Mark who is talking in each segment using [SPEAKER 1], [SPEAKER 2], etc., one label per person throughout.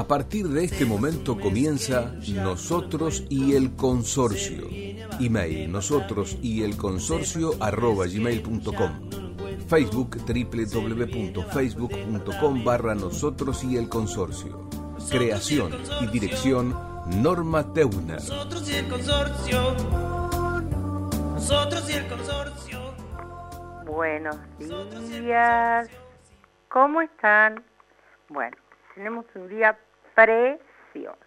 [SPEAKER 1] A partir de este momento comienza Nosotros y el Consorcio. Email nosotros y el consorcio arroba gmail.com. Facebook www.facebook.com barra nosotros y el consorcio. Creación y dirección Norma Teuner. Nosotros y el consorcio.
[SPEAKER 2] Nosotros y el consorcio. Buenos días. ¿Cómo están? Bueno, tenemos un día precioso.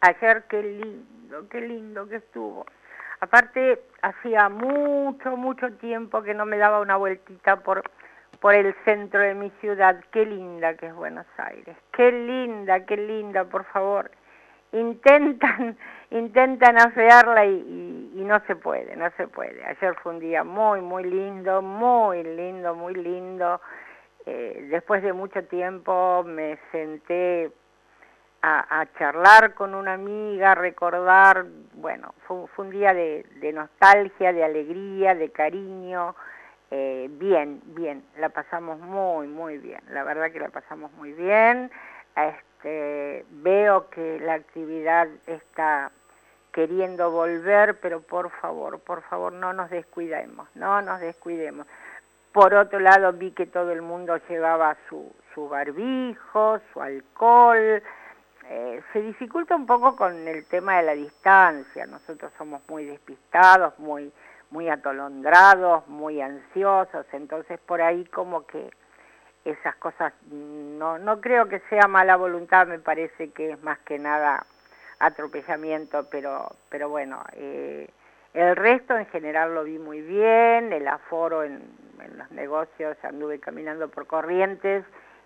[SPEAKER 2] Ayer qué lindo, qué lindo que estuvo. Aparte, hacía mucho, mucho tiempo que no me daba una vueltita por, por el centro de mi ciudad. Qué linda que es Buenos Aires. Qué linda, qué linda, por favor. Intentan, intentan afearla y, y no se puede, no se puede. Ayer fue un día muy, muy lindo, muy lindo, muy lindo. Eh, después de mucho tiempo me senté a, charlar con una amiga, recordar, bueno, fue, un día de, nostalgia, de alegría, de cariño, eh, bien, bien, la pasamos muy, muy bien, la verdad que la pasamos muy bien, este, veo que la actividad está queriendo volver, pero por favor, por favor, no nos descuidemos, no nos descuidemos. Por otro lado, vi que todo el mundo llevaba su, su barbijo, su alcohol. Eh, se dificulta un poco con el tema de la distancia. Nosotros somos muy despistados, muy, muy atolondrados, muy ansiosos. Entonces, por ahí como que esas cosas no, no creo que sea mala voluntad, me parece que es más que nada atropellamiento, pero, pero bueno, eh, el resto en general lo vi muy bien, el aforo en, los negocios, anduve caminando por corrientes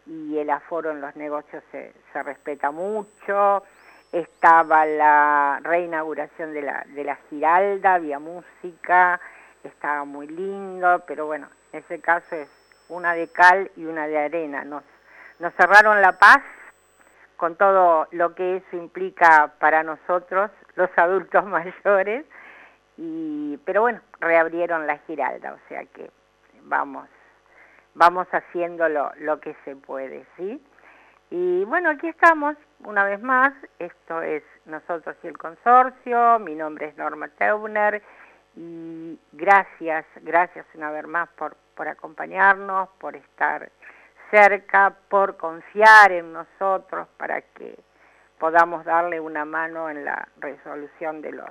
[SPEAKER 2] y el aforo en los negocios se, se respeta mucho. Estaba la reinauguración de la, de la Giralda, había música, estaba muy lindo, pero bueno, en ese caso es una de cal y una de arena. Nos, nos cerraron La Paz con todo lo que eso implica para nosotros, los adultos mayores, y, pero bueno, reabrieron la Giralda, o sea que vamos, vamos haciendo lo, lo que se puede, ¿sí? Y bueno, aquí estamos una vez más, esto es Nosotros y el Consorcio, mi nombre es Norma Teuner y gracias, gracias una vez más por, por acompañarnos, por estar cerca, por confiar en nosotros para que podamos darle una mano en la resolución de los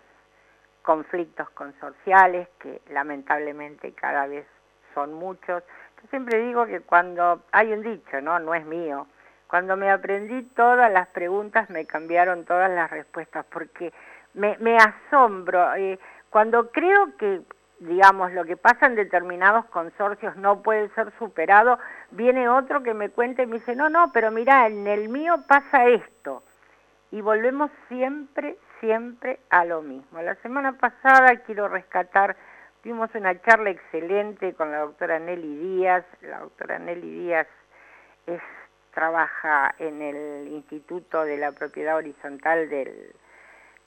[SPEAKER 2] conflictos consorciales, que lamentablemente cada vez son muchos. Siempre digo que cuando, hay un dicho, ¿no? No es mío, cuando me aprendí todas las preguntas me cambiaron todas las respuestas, porque me, me asombro. Eh, cuando creo que, digamos, lo que pasa en determinados consorcios no puede ser superado, viene otro que me cuenta y me dice, no, no, pero mira, en el mío pasa esto. Y volvemos siempre, siempre a lo mismo. La semana pasada quiero rescatar, tuvimos una charla excelente con la doctora Nelly Díaz. La doctora Nelly Díaz es, trabaja en el Instituto de la Propiedad Horizontal del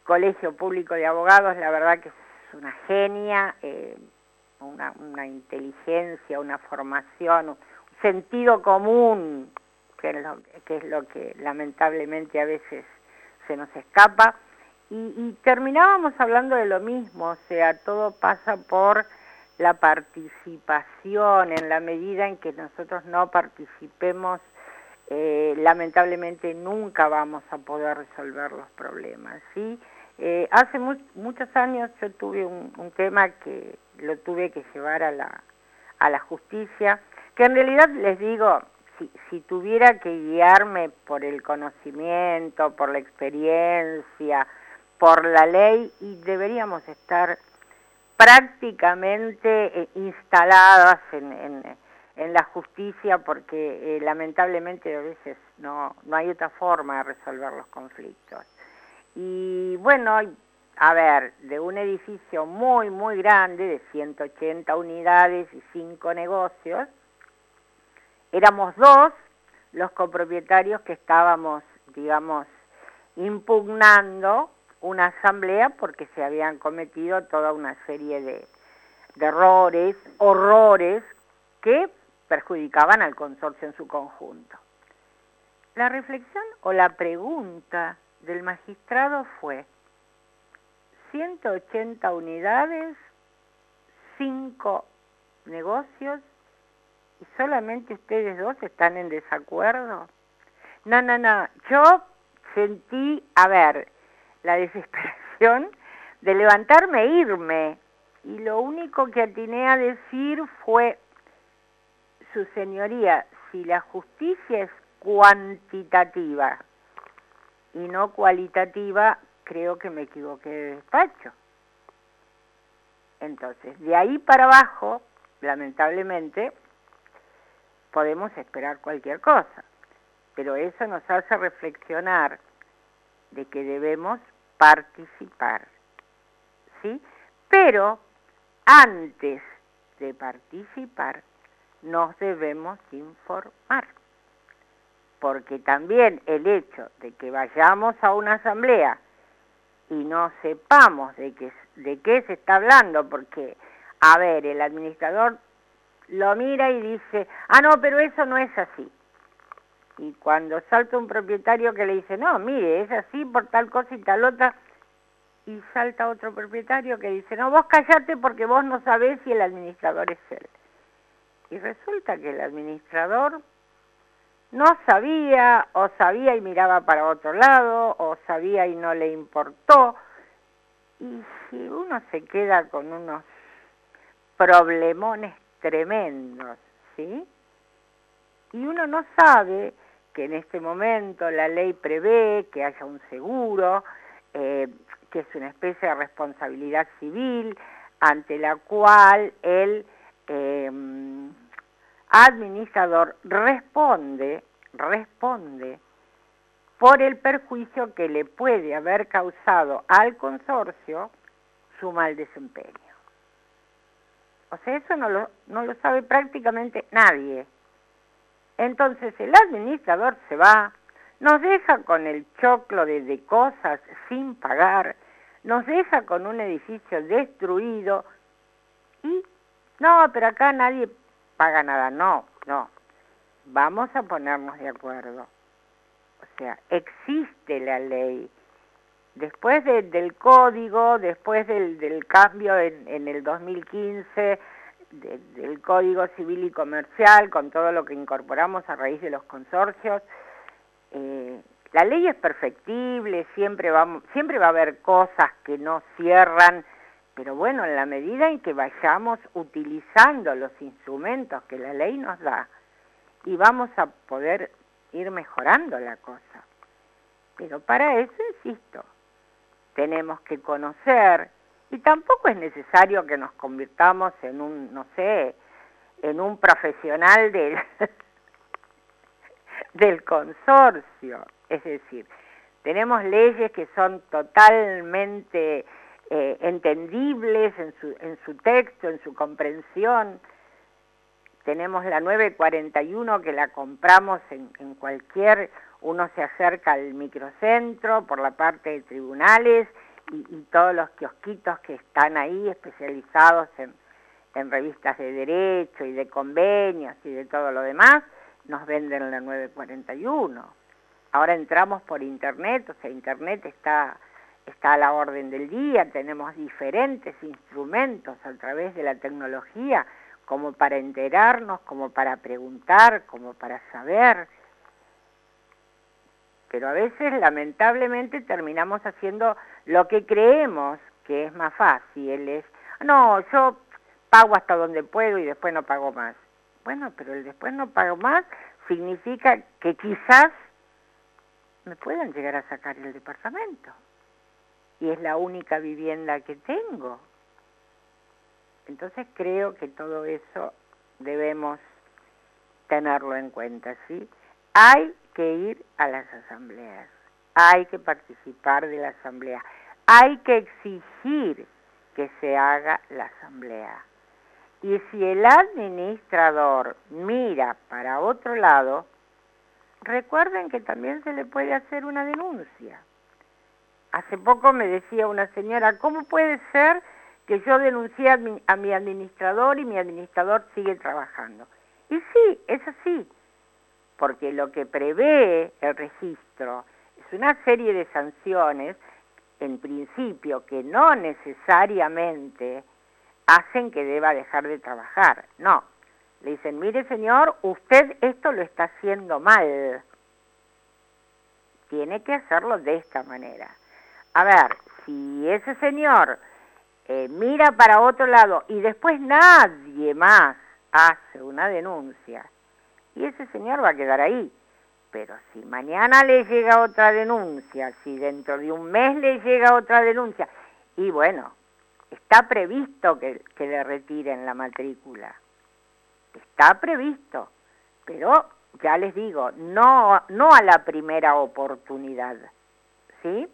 [SPEAKER 2] Colegio Público de Abogados. La verdad que es una genia, eh, una, una inteligencia, una formación, un sentido común, que es, lo, que es lo que lamentablemente a veces se nos escapa y, terminábamos hablando de lo mismo, o sea, todo pasa por la participación, en la medida en que nosotros no participemos, eh, lamentablemente nunca vamos a poder resolver los problemas, ¿sí? Eh, hace muchos años yo tuve un, tema que lo tuve que llevar a la, a la justicia, que en realidad les digo, si, si tuviera que guiarme por el conocimiento, por la experiencia, por la ley y deberíamos estar prácticamente eh, instaladas en, la justicia porque eh, lamentablemente a veces no, no hay otra forma de resolver los conflictos. Y bueno, a ver, de un edificio muy, muy grande, de 180 unidades y 5 negocios, éramos dos los copropietarios que estábamos, digamos, impugnando una asamblea porque se habían cometido toda una serie de, errores, horrores que perjudicaban al consorcio en su conjunto. la reflexión o la pregunta del magistrado fue 180 unidades, 5 negocios y solamente ustedes dos están en desacuerdo. No, no, no, yo sentí, a ver, la desesperación de levantarme e irme. Y lo único que atiné a decir fue, su señoría, si la justicia es cuantitativa y no cualitativa, creo que me equivoqué de despacho. Entonces, de ahí para abajo, lamentablemente, podemos esperar cualquier cosa, pero eso nos hace reflexionar de que debemos participar, ¿sí? Pero antes de participar, nos debemos informar, porque también el hecho de que vayamos a una asamblea y no sepamos de qué, de qué se está hablando, porque, a ver, el administrador lo mira y dice, ah, no, pero eso no es así. Y cuando salta un propietario que le dice, no, mire, es así por tal cosa y tal otra, y salta otro propietario que dice, no, vos callate porque vos no sabés si el administrador es él. Y resulta que el administrador no sabía, o sabía y miraba para otro lado, o sabía y no le importó. Y si uno se queda con unos problemones tremendos, ¿sí? Y uno no sabe que en este momento la ley prevé que haya un seguro, eh, que es una especie de responsabilidad civil ante la cual el em, administrador responde, responde por el perjuicio que le puede haber causado al consorcio su mal desempeño. O sea, eso no lo, no lo sabe prácticamente nadie. Entonces el administrador se va, nos deja con el choclo de, cosas sin pagar, nos deja con un edificio destruido y no, pero acá nadie paga nada, no, no. Vamos a ponernos de acuerdo. O sea, existe la ley. Después del código, después del, del cambio en, en el 2015, del Código Civil y Comercial, con todo lo que incorporamos a raíz de los consorcios. Eh, la ley es perfectible, siempre, vamos, siempre va a haber cosas que no cierran, pero bueno, en la medida en que vayamos utilizando los instrumentos que la ley nos da, y vamos a poder ir mejorando la cosa. Pero para eso, insisto, tenemos que conocer y tampoco es necesario que nos convirtamos en un, no sé, en un profesional del, del consorcio. Es decir, tenemos leyes que son totalmente eh, entendibles en su, en su texto, en su comprensión. Tenemos la 941 que la compramos en, en cualquier, uno se acerca al microcentro por la parte de tribunales y, todos los kiosquitos que están ahí especializados en, en revistas de derecho y de convenios y de todo lo demás, nos venden la 941. Ahora entramos por internet, o sea, internet está, está a la orden del día, tenemos diferentes instrumentos a través de la tecnología como para enterarnos, como para preguntar, como para saber. Pero a veces lamentablemente terminamos haciendo lo que creemos que es más fácil es, no, yo pago hasta donde puedo y después no pago más. Bueno, pero el después no pago más significa que quizás me puedan llegar a sacar el departamento. Y es la única vivienda que tengo. Entonces creo que todo eso debemos tenerlo en cuenta, ¿sí? Hay que ir a las asambleas hay que participar de la asamblea, hay que exigir que se haga la asamblea. Y si el administrador mira para otro lado, recuerden que también se le puede hacer una denuncia. Hace poco me decía una señora, ¿cómo puede ser que yo denuncie a mi, a mi administrador y mi administrador sigue trabajando? Y sí, es así porque lo que prevé el registro es una serie de sanciones, en principio, que no necesariamente hacen que deba dejar de trabajar. No, le dicen, mire señor, usted esto lo está haciendo mal. Tiene que hacerlo de esta manera. A ver, si ese señor eh, mira para otro lado y después nadie más hace una denuncia, y ese señor va a quedar ahí. Pero si mañana le llega otra denuncia, si dentro de un mes le llega otra denuncia, y bueno, está previsto que, que le retiren la matrícula. Está previsto, pero ya les digo, no, no a la primera oportunidad, ¿sí?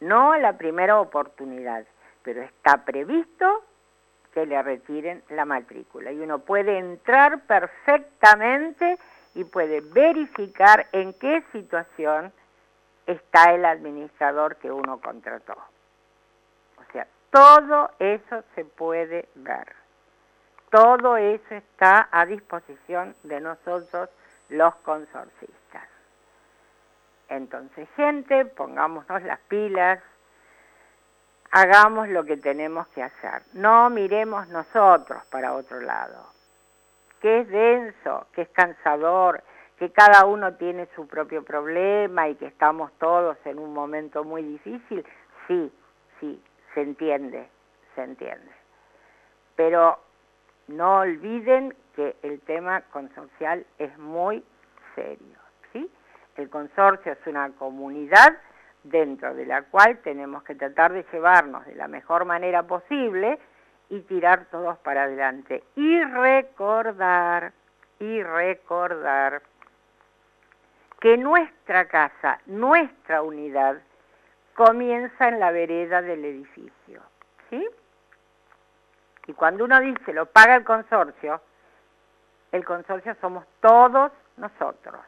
[SPEAKER 2] No a la primera oportunidad, pero está previsto que le retiren la matrícula. Y uno puede entrar perfectamente y puede verificar en qué situación está el administrador que uno contrató. O sea, todo eso se puede ver. Todo eso está a disposición de nosotros los consorcistas. Entonces, gente, pongámonos las pilas, hagamos lo que tenemos que hacer. No miremos nosotros para otro lado. Que es denso, que es cansador, que cada uno tiene su propio problema y que estamos todos en un momento muy difícil, sí, sí, se entiende, se entiende. Pero no olviden que el tema consorcial es muy serio, ¿sí? El consorcio es una comunidad dentro de la cual tenemos que tratar de llevarnos de la mejor manera posible y tirar todos para adelante. Y recordar, y recordar que nuestra casa, nuestra unidad, comienza en la vereda del edificio. ¿Sí? Y cuando uno dice lo paga el consorcio, el consorcio somos todos nosotros.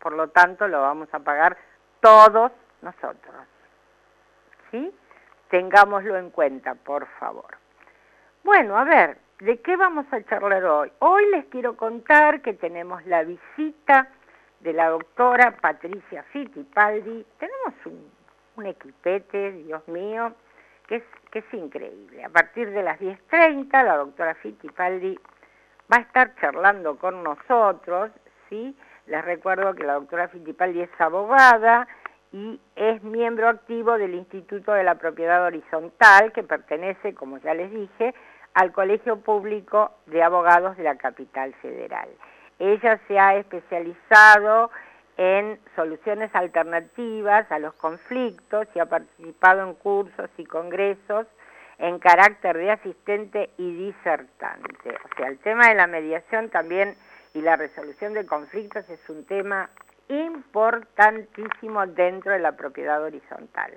[SPEAKER 2] Por lo tanto, lo vamos a pagar todos nosotros. ¿Sí? Tengámoslo en cuenta, por favor. Bueno, a ver, ¿de qué vamos a charlar hoy? Hoy les quiero contar que tenemos la visita de la doctora Patricia Fittipaldi. Tenemos un, equipete, Dios mío, que es, que es increíble. A partir de las 10.30 la doctora Fittipaldi va a estar charlando con nosotros, ¿sí? Les recuerdo que la doctora Fittipaldi es abogada, y es miembro activo del Instituto de la Propiedad Horizontal, que pertenece, como ya les dije, al Colegio Público de Abogados de la Capital Federal. Ella se ha especializado en soluciones alternativas a los conflictos y ha participado en cursos y congresos en carácter de asistente y disertante. O sea, el tema de la mediación también y la resolución de conflictos es un tema importantísimo dentro de la propiedad horizontal,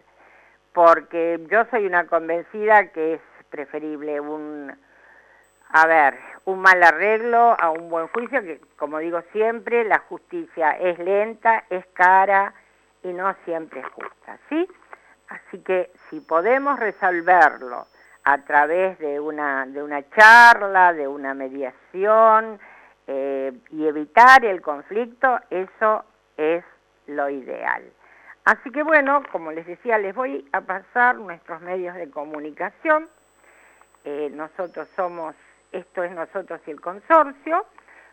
[SPEAKER 2] porque yo soy una convencida que es preferible un, a ver, un mal arreglo a un buen juicio, que como digo siempre, la justicia es lenta, es cara y no siempre es justa, ¿sí? Así que si podemos resolverlo a través de una, de una charla, de una mediación eh, y evitar el conflicto, eso es lo ideal. Así que bueno, como les decía, les voy a pasar nuestros medios de comunicación. Eh, nosotros somos, esto es nosotros y el consorcio.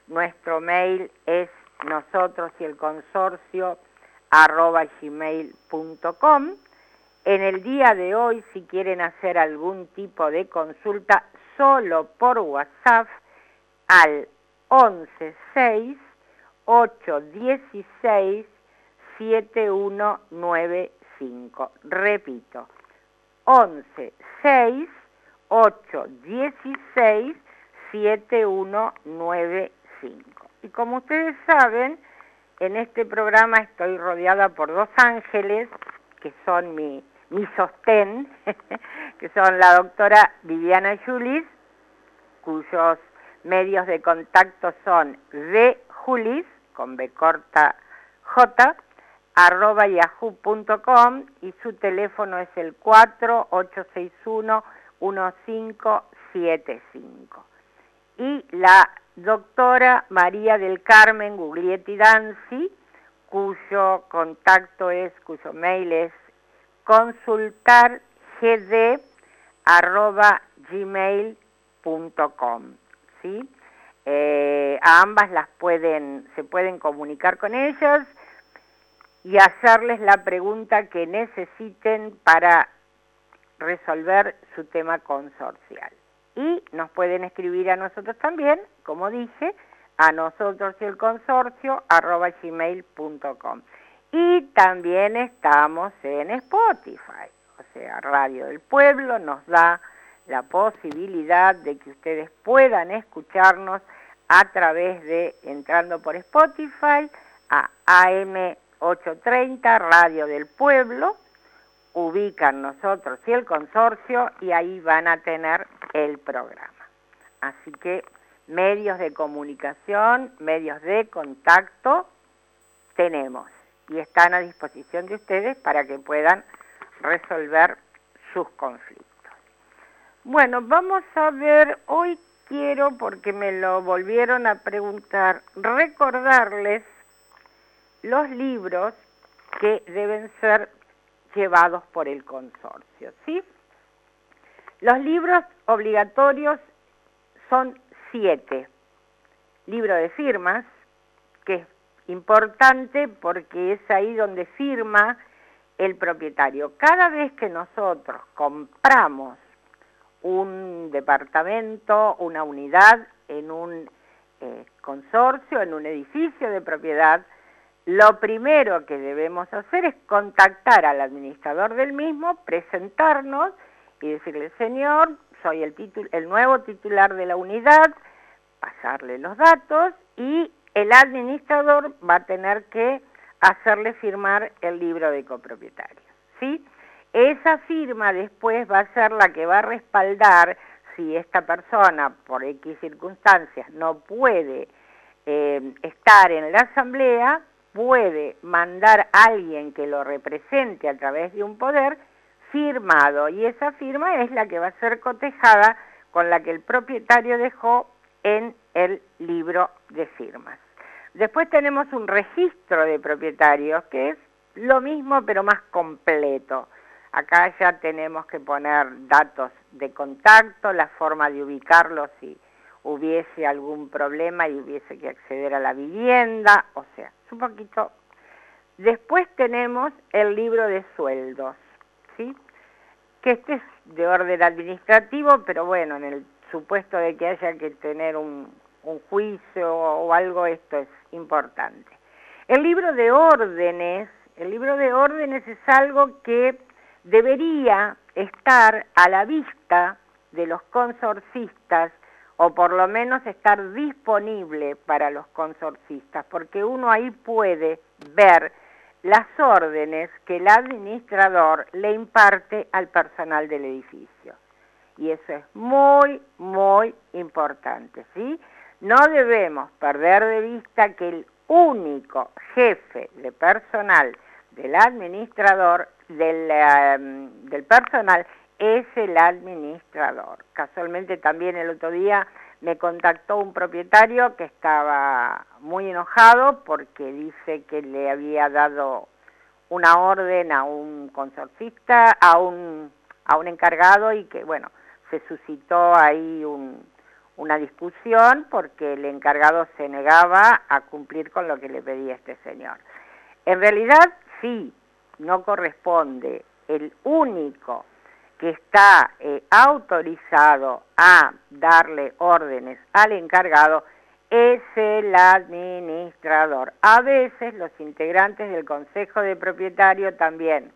[SPEAKER 2] Nuestro mail es nosotros y el consorcio arroba gmail.com. En el día de hoy, si quieren hacer algún tipo de consulta, solo por WhatsApp al 116 816 7195. Repito, 11 6 816 7195. Y como ustedes saben, en este programa estoy rodeada por dos ángeles que son mi, mi sostén, que son la doctora Viviana Julis, cuyos medios de contacto son de Julis, con B corta J, arroba yahoo.com y su teléfono es el 4861-1575. Y la doctora María del Carmen Guglietti Danzi, cuyo contacto es, cuyo mail es consultargd@gmail.com, ¿sí? Eh, a ambas las pueden, se pueden comunicar con ellas y hacerles la pregunta que necesiten para resolver su tema consorcial. Y nos pueden escribir a nosotros también, como dije, a nosotros y el consorcio arroba gmail.com. Y también estamos en Spotify, o sea, Radio del Pueblo nos da la posibilidad de que ustedes puedan escucharnos a través de entrando por Spotify a AM830 Radio del Pueblo, ubican nosotros y el consorcio y ahí van a tener el programa. Así que medios de comunicación, medios de contacto tenemos y están a disposición de ustedes para que puedan resolver sus conflictos. Bueno, vamos a ver, hoy quiero, porque me lo volvieron a preguntar, recordarles los libros que deben ser llevados por el consorcio, ¿sí? Los libros obligatorios son siete. Libro de firmas, que es importante porque es ahí donde firma el propietario. Cada vez que nosotros compramos un departamento, una unidad en un eh, consorcio, en un edificio de propiedad, lo primero que debemos hacer es contactar al administrador del mismo, presentarnos y decirle, señor, soy el, el nuevo titular de la unidad, pasarle los datos y el administrador va a tener que hacerle firmar el libro de copropietarios, ¿sí? Esa firma después va a ser la que va a respaldar si esta persona, por X circunstancias, no puede eh, estar en la asamblea, puede mandar a alguien que lo represente a través de un poder firmado y esa firma es la que va a ser cotejada con la que el propietario dejó en el libro de firmas. Después tenemos un registro de propietarios que es lo mismo pero más completo. Acá ya tenemos que poner datos de contacto, la forma de ubicarlos si hubiese algún problema y hubiese que acceder a la vivienda, o sea, es un poquito... Después tenemos el libro de sueldos, ¿sí? Que este es de orden administrativo, pero bueno, en el supuesto de que haya que tener un, un juicio o algo, esto es importante. El libro de órdenes, el libro de órdenes es algo que debería estar a la vista de los consorcistas o por lo menos estar disponible para los consorcistas, porque uno ahí puede ver las órdenes que el administrador le imparte al personal del edificio. Y eso es muy, muy importante, ¿sí? No debemos perder de vista que el único jefe de personal del administrador Em, del, personal es el administrador. Casualmente también el otro día me contactó un propietario que estaba muy enojado porque dice que le había dado una orden a un consorcista, a un, a un encargado y que, bueno, se suscitó ahí una discusión porque el encargado se negaba a cumplir con lo que le pedía este señor. En realidad, sí, no corresponde, el único que está eh, autorizado a darle órdenes al encargado es el administrador. A veces los integrantes del Consejo de Propietario también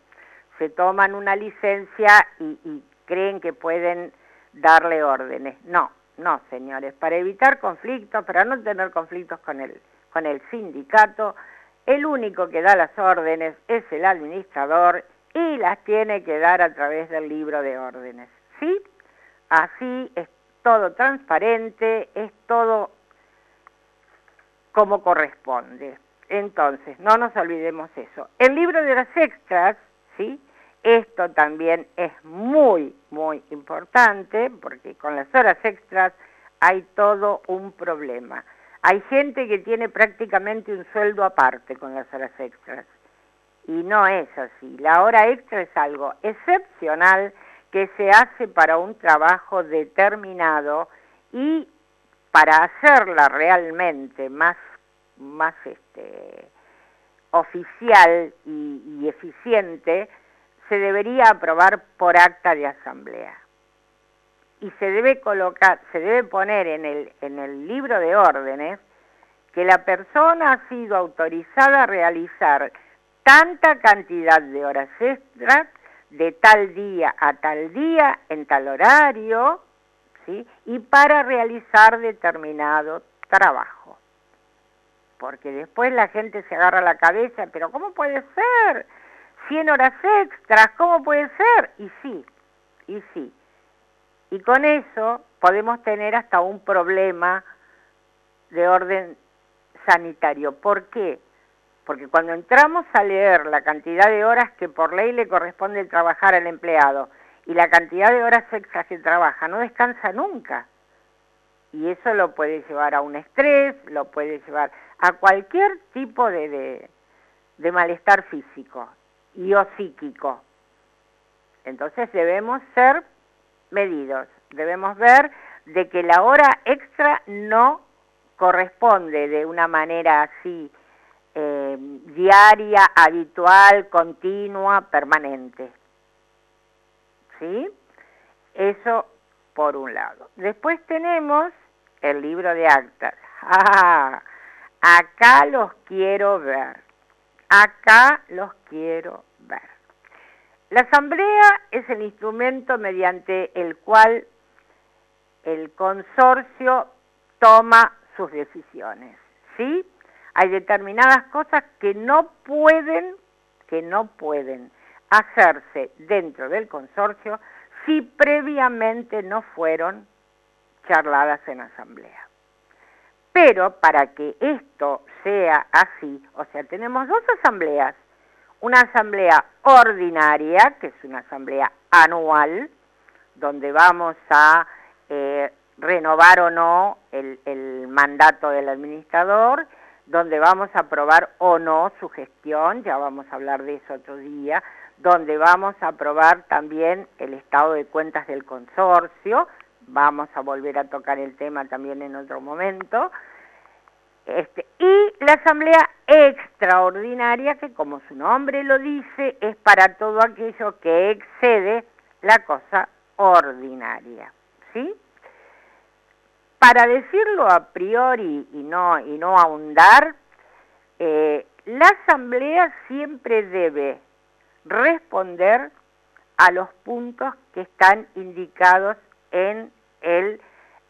[SPEAKER 2] se toman una licencia y, y creen que pueden darle órdenes. No, no, señores, para evitar conflictos, para no tener conflictos con el, con el sindicato, el único que da las órdenes es el administrador y las tiene que dar a través del libro de órdenes. ¿Sí? Así es todo transparente, es todo como corresponde. Entonces, no nos olvidemos eso. El libro de las extras, ¿sí? Esto también es muy, muy importante porque con las horas extras hay todo un problema. Hay gente que tiene prácticamente un sueldo aparte con las horas extras. Y no es así. La hora extra es algo excepcional que se hace para un trabajo determinado y para hacerla realmente más, más este, oficial y, y eficiente, se debería aprobar por acta de asamblea y se debe colocar, se debe poner en el, en el libro de órdenes que la persona ha sido autorizada a realizar tanta cantidad de horas extras de tal día a tal día en tal horario, ¿sí? Y para realizar determinado trabajo. Porque después la gente se agarra la cabeza, pero ¿cómo puede ser? 100 horas extras, ¿cómo puede ser? Y sí, y sí. Y con eso podemos tener hasta un problema de orden sanitario. ¿Por qué? Porque cuando entramos a leer la cantidad de horas que por ley le corresponde trabajar al empleado y la cantidad de horas extras que trabaja, no descansa nunca. Y eso lo puede llevar a un estrés, lo puede llevar a cualquier tipo de, de, de malestar físico y o psíquico. Entonces debemos ser medidos. Debemos ver de que la hora extra no corresponde de una manera así eh, diaria, habitual, continua, permanente. ¿Sí? Eso por un lado. Después tenemos el libro de actas. Acá los quiero ver. Acá los quiero. La asamblea es el instrumento mediante el cual el consorcio toma sus decisiones, ¿sí? Hay determinadas cosas que no pueden, que no pueden hacerse dentro del consorcio si previamente no fueron charladas en asamblea. Pero para que esto sea así, o sea, tenemos dos asambleas, una asamblea ordinaria, que es una asamblea anual, donde vamos a eh, renovar o no el, el mandato del administrador, donde vamos a aprobar o no su gestión, ya vamos a hablar de eso otro día, donde vamos a aprobar también el estado de cuentas del consorcio, vamos a volver a tocar el tema también en otro momento, este, y la asamblea extraordinaria, que como su nombre lo dice, es para todo aquello que excede la cosa ordinaria. ¿Sí? Para decirlo a priori y no, ahondar, eh, la asamblea siempre debe responder a los puntos que están indicados en, eh,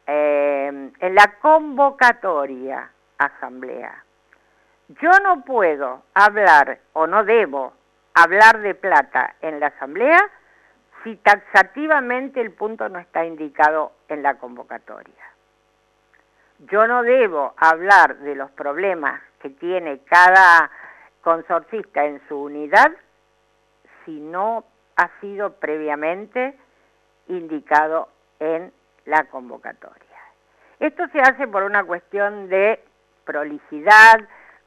[SPEAKER 2] en la convocatoria asamblea. Yo no puedo hablar o no debo hablar de plata en la asamblea si taxativamente el punto no está indicado en la convocatoria. Yo no debo hablar de los problemas que tiene cada consorcista en su unidad si no ha sido previamente indicado en la convocatoria. Esto se hace por una cuestión de prolijidad,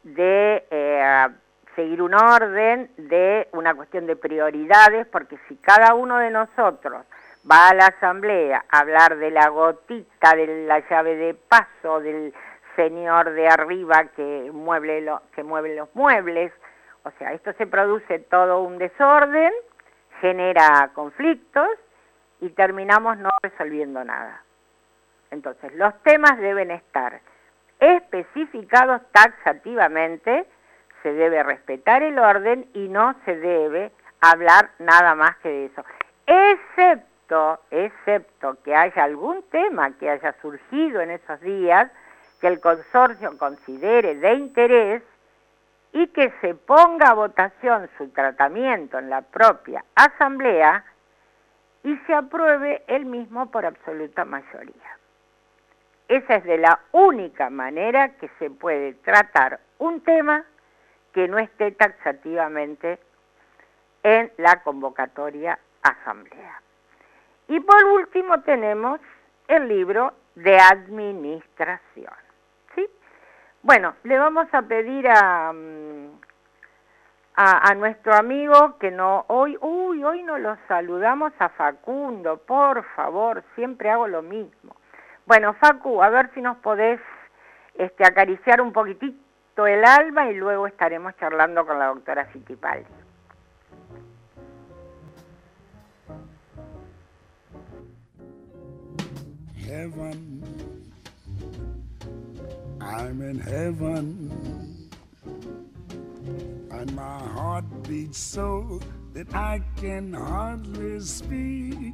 [SPEAKER 2] de eh, seguir un orden, de una cuestión de prioridades, porque si cada uno de nosotros va a la asamblea a hablar de la gotita, de la llave de paso, del señor de arriba que, mueble que mueve los muebles, o sea, esto se produce todo un desorden, genera conflictos y terminamos no resolviendo nada. Entonces, los temas deben estar especificados taxativamente, se debe respetar el orden y no se debe hablar nada más que de eso. Excepto, excepto que haya algún tema que haya surgido en esos días que el consorcio considere de interés y que se ponga a votación su tratamiento en la propia asamblea y se apruebe el mismo por absoluta mayoría. Esa es de la única manera que se puede tratar un tema que no esté taxativamente en la convocatoria asamblea. Y por último tenemos el libro de administración. ¿sí? Bueno, le vamos a pedir a, mm, a, a, nuestro amigo que no hoy, uy, hoy no lo saludamos a Facundo, por favor, siempre hago lo mismo. Bueno, Facu, a ver si nos podés este, acariciar un poquitito el alma y luego estaremos charlando con la doctora Fittipaldi.
[SPEAKER 3] I'm in heaven, and my heart so that I can hardly speak.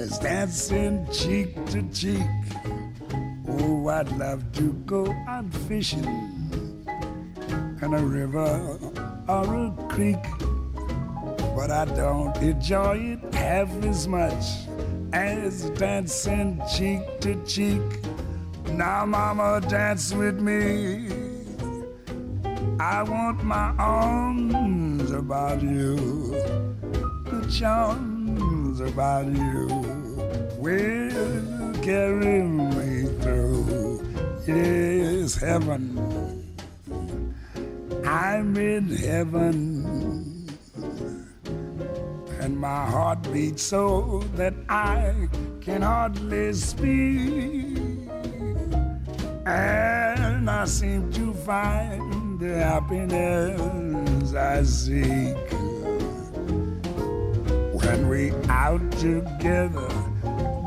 [SPEAKER 3] is dancing cheek to cheek. Oh, I'd love to go out fishing in a river or a creek, but I don't enjoy it half as much as dancing cheek to cheek. Now, Mama, dance with me. I want my arms about you, the charms about you will carry me through. Yes, heaven. I'm in heaven. And my heart beats so that I can hardly speak. And I seem to find the happiness I seek when we out together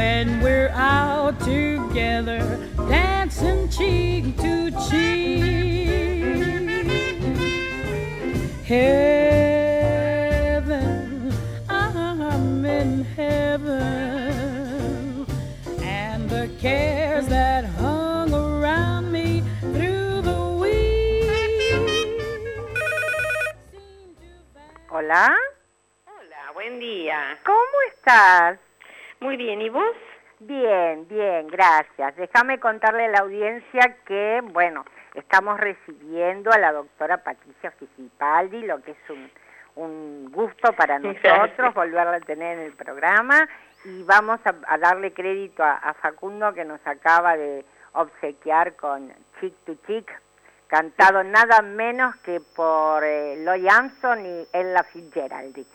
[SPEAKER 4] when we're out together, dancing cheek to cheek. Heaven, I'm in heaven, and the cares that hung around me through the week.
[SPEAKER 2] Hola.
[SPEAKER 5] Hola, buen día.
[SPEAKER 2] ¿Cómo estás?
[SPEAKER 5] Muy bien, ¿y vos?
[SPEAKER 2] Bien, bien, gracias. Déjame contarle a la audiencia que, bueno, estamos recibiendo a la doctora Patricia Fisipaldi, lo que es un, un gusto para nosotros volverla a tener en el programa y vamos a, a darle crédito a, a, Facundo que nos acaba de obsequiar con Chick to Chick, cantado nada menos que por eh, Lloyd Armstrong y Ella Fitzgerald.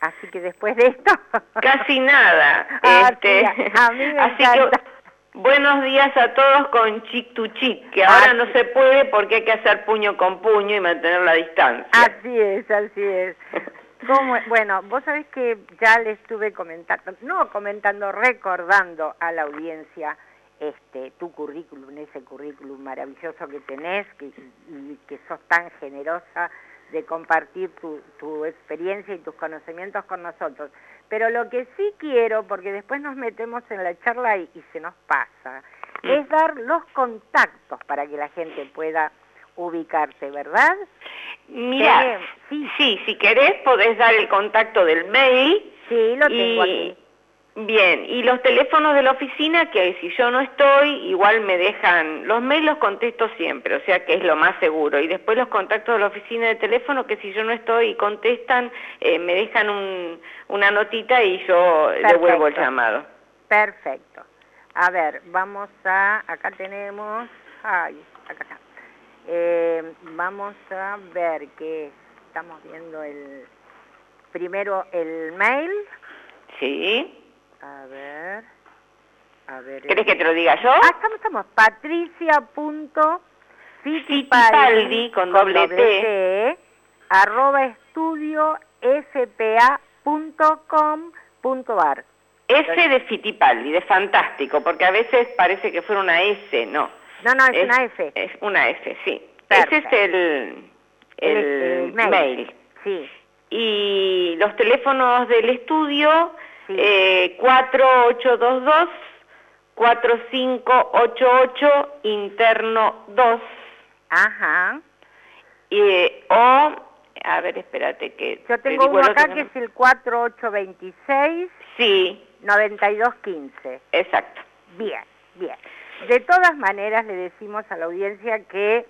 [SPEAKER 2] Así que después de esto...
[SPEAKER 5] Casi nada.
[SPEAKER 2] Ah,
[SPEAKER 5] este,
[SPEAKER 2] sí, a mí me
[SPEAKER 5] así
[SPEAKER 2] encanta.
[SPEAKER 5] que buenos días a todos con chic to chic, que ahora
[SPEAKER 2] Ah,
[SPEAKER 5] no se puede porque hay que hacer puño con puño y mantener la distancia.
[SPEAKER 2] Así es, así es. ¿Cómo? Bueno, vos sabés que ya le estuve comentando, no comentando, recordando a la audiencia este tu currículum, ese currículum maravilloso que tenés que, y que sos tan generosa de compartir tu, tu experiencia y tus conocimientos con nosotros. Pero lo que sí quiero, porque después nos metemos en la charla y, y se nos pasa,
[SPEAKER 5] Mm.
[SPEAKER 2] es dar los contactos para que la gente pueda ubicarte, ¿verdad?
[SPEAKER 5] Mira,
[SPEAKER 2] Tenemos, sí.
[SPEAKER 5] sí, si querés podés dar el contacto del mail
[SPEAKER 2] Sí, lo tengo
[SPEAKER 5] y,
[SPEAKER 2] aquí.
[SPEAKER 5] Bien, y los teléfonos de la oficina, que si yo no estoy, igual me dejan, los mails los contesto siempre, o sea que es lo más seguro. Y después los contactos de la oficina de teléfono, que si yo no estoy y contestan, eh, me dejan un, una notita y yo devuelvo el llamado.
[SPEAKER 2] Perfecto. A ver, vamos a, acá tenemos, ay, acá está. Eh, vamos a ver que estamos viendo el, primero el mail.
[SPEAKER 5] Sí.
[SPEAKER 2] A ver, a ver.
[SPEAKER 5] ¿Querés que te lo diga yo?
[SPEAKER 2] Ah, estamos, estamos, patricia.fitipaldi,
[SPEAKER 5] Fittipaldi, con doble T.
[SPEAKER 2] arroba estudio spa.com.ar.
[SPEAKER 5] S de Fittipaldi, de fantástico, porque a veces parece que fuera una S, no.
[SPEAKER 2] No, no, es, una F.
[SPEAKER 5] Es una F, sí. Ese es el, el,
[SPEAKER 2] El mail.
[SPEAKER 5] mail.
[SPEAKER 2] Sí,
[SPEAKER 5] Y los teléfonos del estudio,
[SPEAKER 2] Sí.
[SPEAKER 5] eh, 4822-4588, interno 2,
[SPEAKER 2] ajá.
[SPEAKER 5] eh, o, a ver, espérate que...
[SPEAKER 2] Yo
[SPEAKER 5] te
[SPEAKER 2] tengo uno acá que
[SPEAKER 5] no-
[SPEAKER 2] es el 4826
[SPEAKER 5] Sí,
[SPEAKER 2] 9215.
[SPEAKER 5] exacto.
[SPEAKER 2] Bien, bien. De todas maneras le decimos a la audiencia que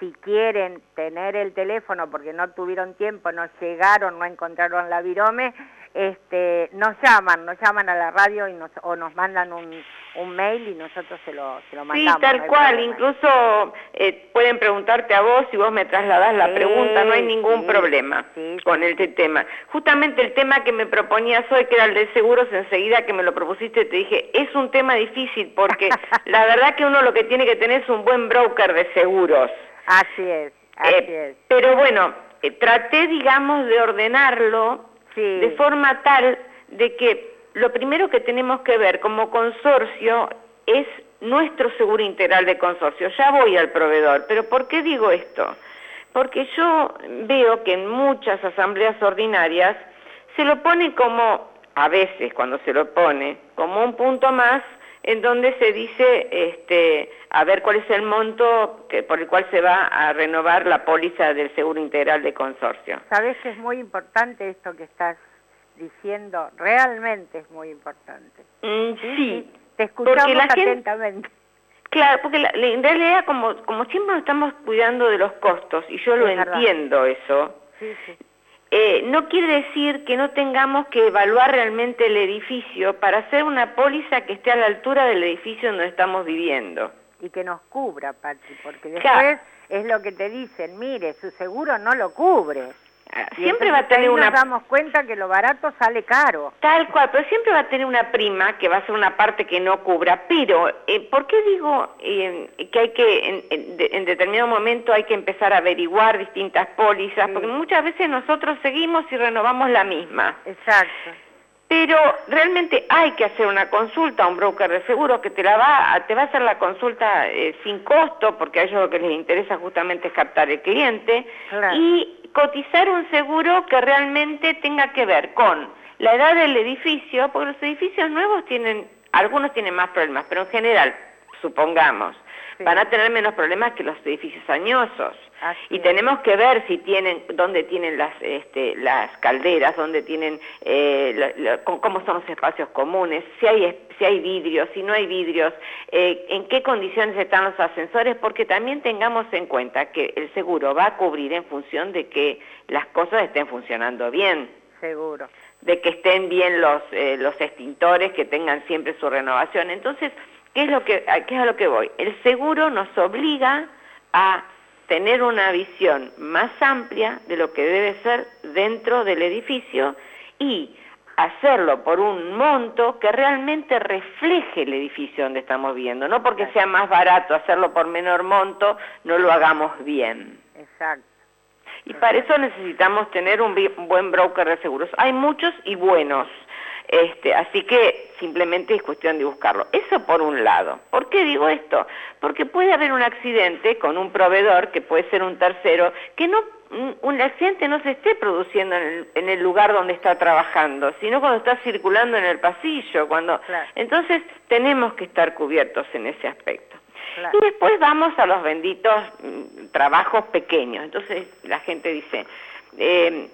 [SPEAKER 2] si quieren tener el teléfono porque no tuvieron tiempo, no llegaron, no encontraron la virome, este, nos llaman, nos llaman a la radio y nos, o nos mandan un, un mail y nosotros se lo, se lo
[SPEAKER 5] Sí,
[SPEAKER 2] mandamos. no
[SPEAKER 5] tal cual,
[SPEAKER 2] problema.
[SPEAKER 5] incluso eh, pueden preguntarte a vos si vos me trasladás la
[SPEAKER 2] Sí,
[SPEAKER 5] pregunta, no hay ningún
[SPEAKER 2] sí,
[SPEAKER 5] problema
[SPEAKER 2] sí,
[SPEAKER 5] con
[SPEAKER 2] sí.
[SPEAKER 5] este tema. Justamente el tema que me proponías hoy, que era el de seguros, enseguida que me lo propusiste te dije, es un tema difícil porque la verdad que uno lo que tiene que tener es un buen broker de seguros.
[SPEAKER 2] Así es, así
[SPEAKER 5] Eh,
[SPEAKER 2] es.
[SPEAKER 5] Pero bueno, eh, traté, digamos, de ordenarlo De forma tal de que lo primero que tenemos que ver como consorcio es nuestro seguro integral de consorcio. Ya voy al proveedor, pero ¿por qué digo esto? Porque yo veo que en muchas asambleas ordinarias se lo pone como, a veces cuando se lo pone, como un punto más en donde se dice, este, a ver cuál es el monto que, por el cual se va a renovar la póliza del seguro integral de consorcio.
[SPEAKER 2] Sabes que es muy importante esto que estás diciendo, realmente es muy importante.
[SPEAKER 5] Mm, sí,
[SPEAKER 2] Te escuchamos
[SPEAKER 5] porque la gente-
[SPEAKER 2] atentamente.
[SPEAKER 5] Claro, porque la- en realidad como, como siempre nos estamos cuidando de los costos, y yo lo
[SPEAKER 2] Es verdad.
[SPEAKER 5] entiendo eso,
[SPEAKER 2] sí.
[SPEAKER 5] eh, no quiere decir que no tengamos que evaluar realmente el edificio para hacer una póliza que esté a la altura del edificio donde estamos viviendo.
[SPEAKER 2] Y que nos cubra, Patri, porque después
[SPEAKER 5] Claro.
[SPEAKER 2] es lo que te dicen, mire, su seguro no lo cubre.
[SPEAKER 5] Ah,
[SPEAKER 2] Y
[SPEAKER 5] Siempre va a tener
[SPEAKER 2] ahí
[SPEAKER 5] una...
[SPEAKER 2] nos damos cuenta que lo barato sale caro.
[SPEAKER 5] Tal cual, pero siempre va a tener una prima que va a ser una parte que no cubra. Pero, eh, ¿por qué digo eh, que hay que, en, en de- en determinado momento hay que empezar a averiguar distintas pólizas?
[SPEAKER 2] Sí.
[SPEAKER 5] Porque muchas veces nosotros seguimos y renovamos la misma.
[SPEAKER 2] Exacto.
[SPEAKER 5] Pero realmente hay que hacer una consulta a un broker de seguros que te la va a, te va a hacer la consulta eh, sin costo, porque a ellos lo que les interesa justamente es captar el cliente,
[SPEAKER 2] Claro.
[SPEAKER 5] y cotizar un seguro que realmente tenga que ver con la edad del edificio, porque los edificios nuevos tienen, algunos tienen más problemas, pero en general, supongamos,
[SPEAKER 2] Sí.
[SPEAKER 5] van a tener menos problemas que los edificios añosos.
[SPEAKER 2] Así
[SPEAKER 5] Y
[SPEAKER 2] es.
[SPEAKER 5] tenemos que ver si tienen, dónde tienen las, este, las calderas, dónde tienen, eh, cómo son los espacios comunes, si hay, si hay vidrios, si no hay vidrios, eh, en qué condiciones están los ascensores, porque también tengamos en cuenta que el seguro va a cubrir en función de que las cosas estén funcionando bien
[SPEAKER 2] Seguro.
[SPEAKER 5] de que estén bien los, eh, los extintores, que tengan siempre su renovación. Entonces, ¿qué es, lo que, a qué es a lo que voy? El seguro nos obliga a tener una visión más amplia de lo que debe ser dentro del edificio y hacerlo por un monto que realmente refleje el edificio donde estamos viendo, no porque sea más barato hacerlo por menor monto, no lo hagamos bien.
[SPEAKER 2] Exacto.
[SPEAKER 5] Y para eso necesitamos tener un buen broker de seguros. Hay muchos y buenos. Este, así que simplemente es cuestión de buscarlo. Eso por un lado. ¿Por qué digo esto? Porque puede haber un accidente con un proveedor, que puede ser un tercero, que no un- accidente no se esté produciendo en el, en el lugar donde está trabajando, sino cuando está circulando en el pasillo. Cuando,
[SPEAKER 2] Claro.
[SPEAKER 5] Entonces tenemos que estar cubiertos en ese aspecto.
[SPEAKER 2] Claro.
[SPEAKER 5] Y después vamos a los benditos mm, trabajos pequeños. Entonces la gente dice, eh,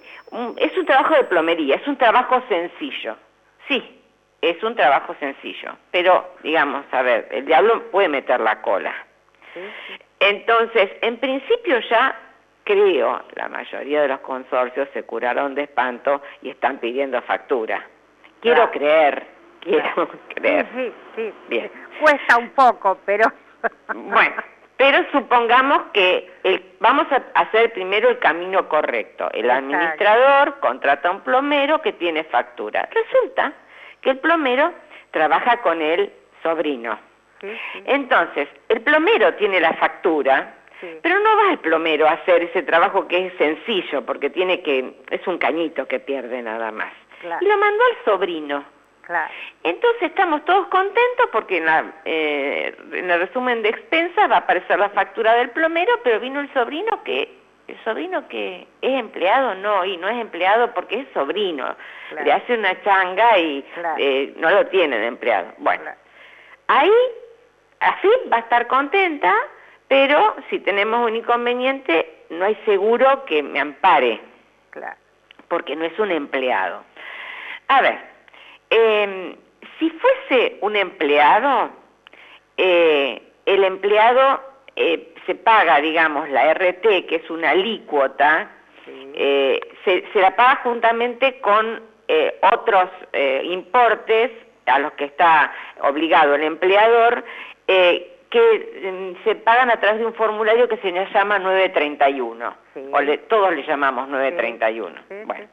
[SPEAKER 5] es un trabajo de plomería, es un trabajo sencillo. Sí, es un trabajo sencillo, pero digamos, a ver, el diablo puede meter la cola. Entonces, en principio ya creo, la mayoría de los consorcios se curaron de espanto y están pidiendo factura. Quiero creer, quiero creer.
[SPEAKER 2] Sí, sí, Bien. Cuesta un poco, pero...
[SPEAKER 5] bueno, pero supongamos que el, vamos a hacer primero el camino correcto. El administrador contrata a un plomero que tiene factura. Resulta que el plomero trabaja con el sobrino. Entonces, el plomero tiene la factura, pero no va el plomero a hacer ese trabajo que es sencillo, porque tiene que, es un cañito que pierde nada más. Y lo mandó al sobrino. Entonces estamos todos contentos porque en, la, eh, en el resumen de expensa va a aparecer la factura del plomero, pero vino el sobrino que el sobrino que es empleado no, y no es empleado porque es sobrino, le hace una changa y eh, no lo tiene de empleado. Bueno, ahí así va a estar contenta, pero si tenemos un inconveniente no hay seguro que me ampare, porque no es un empleado. A ver, eh, si fuese un empleado, eh, el empleado eh, se paga, digamos, la RT, que es una alícuota, eh, se, la paga juntamente con eh, otros importes a los que está obligado el empleador, que mm, se pagan a través de un formulario que se llama 931, o todos le llamamos 931. bueno,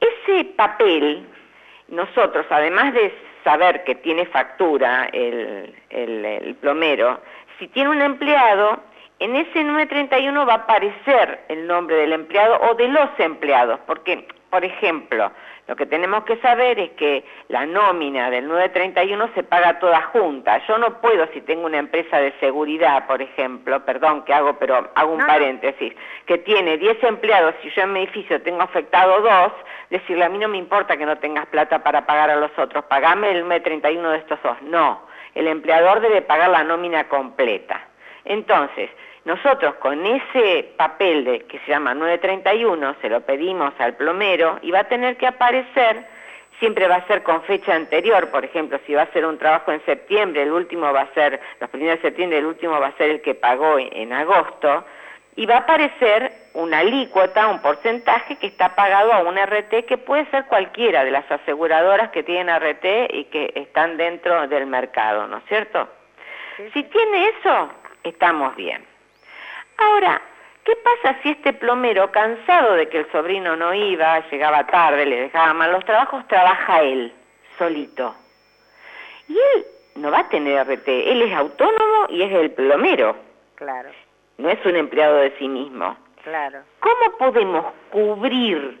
[SPEAKER 5] ese papel nosotros, además de saber que tiene factura el, plomero, si tiene un empleado, en ese 931 va a aparecer el nombre del empleado o de los empleados, porque, por ejemplo, lo que tenemos que saber es que la nómina del 931 se paga toda junta. Yo no puedo, si tengo una empresa de seguridad, por ejemplo, perdón que hago, pero hago un paréntesis, que tiene 10 empleados y yo en mi edificio tengo afectado dos, decirle a mí no me importa que no tengas plata para pagar a los otros, pagame el 931 de estos dos. No, el empleador debe pagar la nómina completa. Entonces, nosotros con ese papel de, que se llama 931 se lo pedimos al plomero y va a tener que aparecer, siempre va a ser con fecha anterior, por ejemplo, si va a ser un trabajo en septiembre, el último va a ser, los primeros de septiembre, el último va a ser el que pagó en agosto, y va a aparecer una alícuota, un porcentaje que está pagado a un RT que puede ser cualquiera de las aseguradoras que tienen RT y que están dentro del mercado, ¿no es cierto? Si tiene eso, estamos bien. Ahora, ¿qué pasa si este plomero, cansado de que el sobrino no iba, llegaba tarde, le dejaba mal los trabajos, trabaja él, solito? Y él no va a tener RT, él es autónomo y es el plomero.
[SPEAKER 2] Claro.
[SPEAKER 5] No es un empleado de sí mismo.
[SPEAKER 2] Claro.
[SPEAKER 5] ¿Cómo podemos cubrir